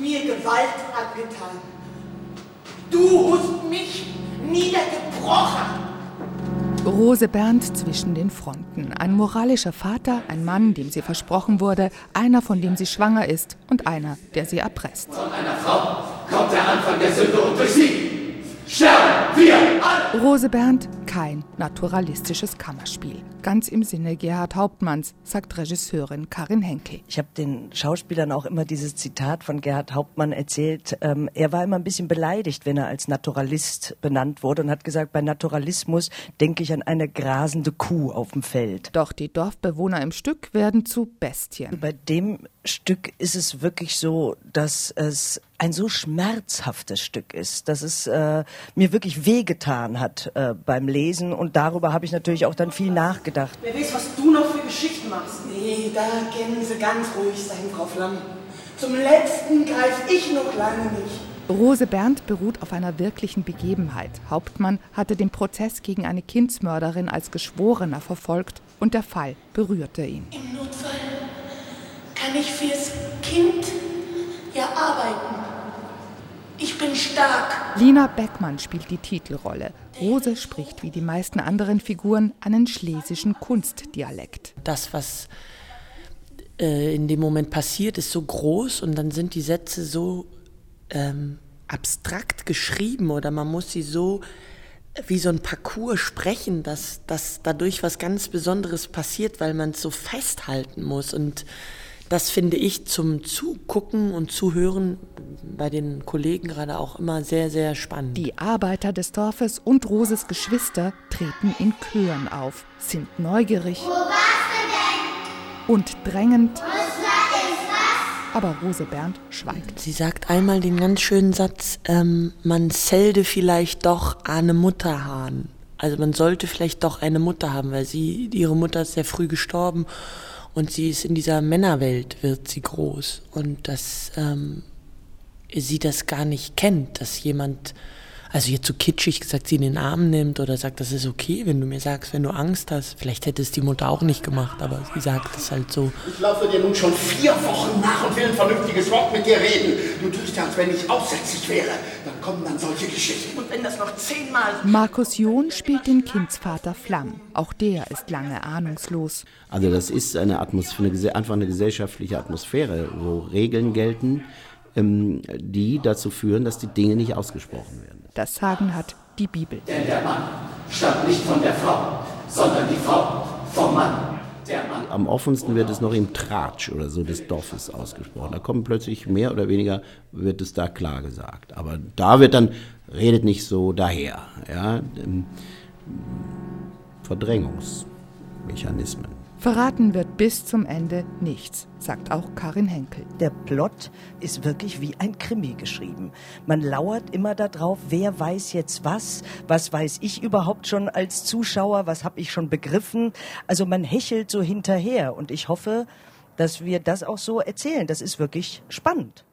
mir Gewalt angetan. Du hast mich niedergebrochen. Rose Bernd zwischen den Fronten. Ein moralischer Vater, ein Mann, dem sie versprochen wurde, einer, von dem sie schwanger ist und einer, der sie erpresst. Von einer Frau kommt der Anfang der Sünde und durch sie sterben wir alle. Rose Bernd, kein naturalistisches Kammerspiel. Ganz im Sinne Gerhard Hauptmanns, sagt Regisseurin Karin Henkel. Ich habe den Schauspielern auch immer dieses Zitat von Gerhard Hauptmann erzählt. Ähm, er war immer ein bisschen beleidigt, wenn er als Naturalist benannt wurde und hat gesagt, bei Naturalismus denke ich an eine grasende Kuh auf dem Feld. Doch die Dorfbewohner im Stück werden zu Bestien. Bei dem Stück ist es wirklich so, dass es ein so schmerzhaftes Stück ist, dass es äh, mir wirklich wehgetan hat äh, beim Lesen und darüber habe ich natürlich auch dann viel nachgedacht. Wer weiß, was du noch für Geschichten machst. Nee, da können Sie ganz ruhig sein, Frau Flamm. Zum letzten greif ich noch lange nicht. Rose Bernd beruht auf einer wirklichen Begebenheit. Hauptmann hatte den Prozess gegen eine Kindsmörderin als Geschworener verfolgt und der Fall berührte ihn. Im Notfall kann ich fürs Kind ja arbeiten. Ich bin stark. Lina Beckmann spielt die Titelrolle. Rose spricht wie die meisten anderen Figuren einen schlesischen Kunstdialekt. Das, was äh, in dem Moment passiert, ist so groß und dann sind die Sätze so ähm, abstrakt geschrieben oder man muss sie so wie so ein Parcours sprechen, dass, dass dadurch was ganz Besonderes passiert, weil man es so festhalten muss und das finde ich zum Zugucken und Zuhören bei den Kollegen gerade auch immer sehr, sehr spannend. Die Arbeiter des Dorfes und Roses Geschwister treten in Chören auf, sind neugierig und drängend. Aber Rose Bernd schweigt. Sie sagt einmal den ganz schönen Satz, ähm, man zählte vielleicht doch eine Mutter haben. Also man sollte vielleicht doch eine Mutter haben, weil sie, ihre Mutter ist sehr früh gestorben und sie ist in dieser Männerwelt, wird sie groß. Und dass ähm, sie das gar nicht kennt, dass jemand, also jetzt so kitschig gesagt, sie in den Arm nimmt oder sagt, das ist okay, wenn du mir sagst, wenn du Angst hast. Vielleicht hätte es die Mutter auch nicht gemacht, aber sie sagt es halt so. Ich laufe dir nun schon vier Wochen nach und will ein vernünftiges Wort mit dir reden. Du tust ja, als wenn ich aussätzlich wäre. Dann kommen dann solche Geschichten. Und wenn das noch zehnmal. Markus John spielt den Kindsvater Flamm. Auch der ist lange ahnungslos. Also das ist eine Atmosphäre, einfach eine gesellschaftliche Atmosphäre, wo Regeln gelten, ähm, die dazu führen, dass die Dinge nicht ausgesprochen werden. Das Sagen hat die Bibel. Denn der Mann stammt nicht von der Frau, sondern die Frau vom Mann. Am offensten wird es noch im Tratsch oder so des Dorfes ausgesprochen. Da kommt plötzlich mehr oder weniger, wird es da klar gesagt. Aber da wird dann, redet nicht so daher. Ja? Ähm, Verdrängungsmechanismen. Verraten wird bis zum Ende nichts, sagt auch Karin Henkel. Der Plot ist wirklich wie ein Krimi geschrieben. Man lauert immer darauf, wer weiß jetzt was, was weiß ich überhaupt schon als Zuschauer, was habe ich schon begriffen. Also man hechelt so hinterher und ich hoffe, dass wir das auch so erzählen. Das ist wirklich spannend.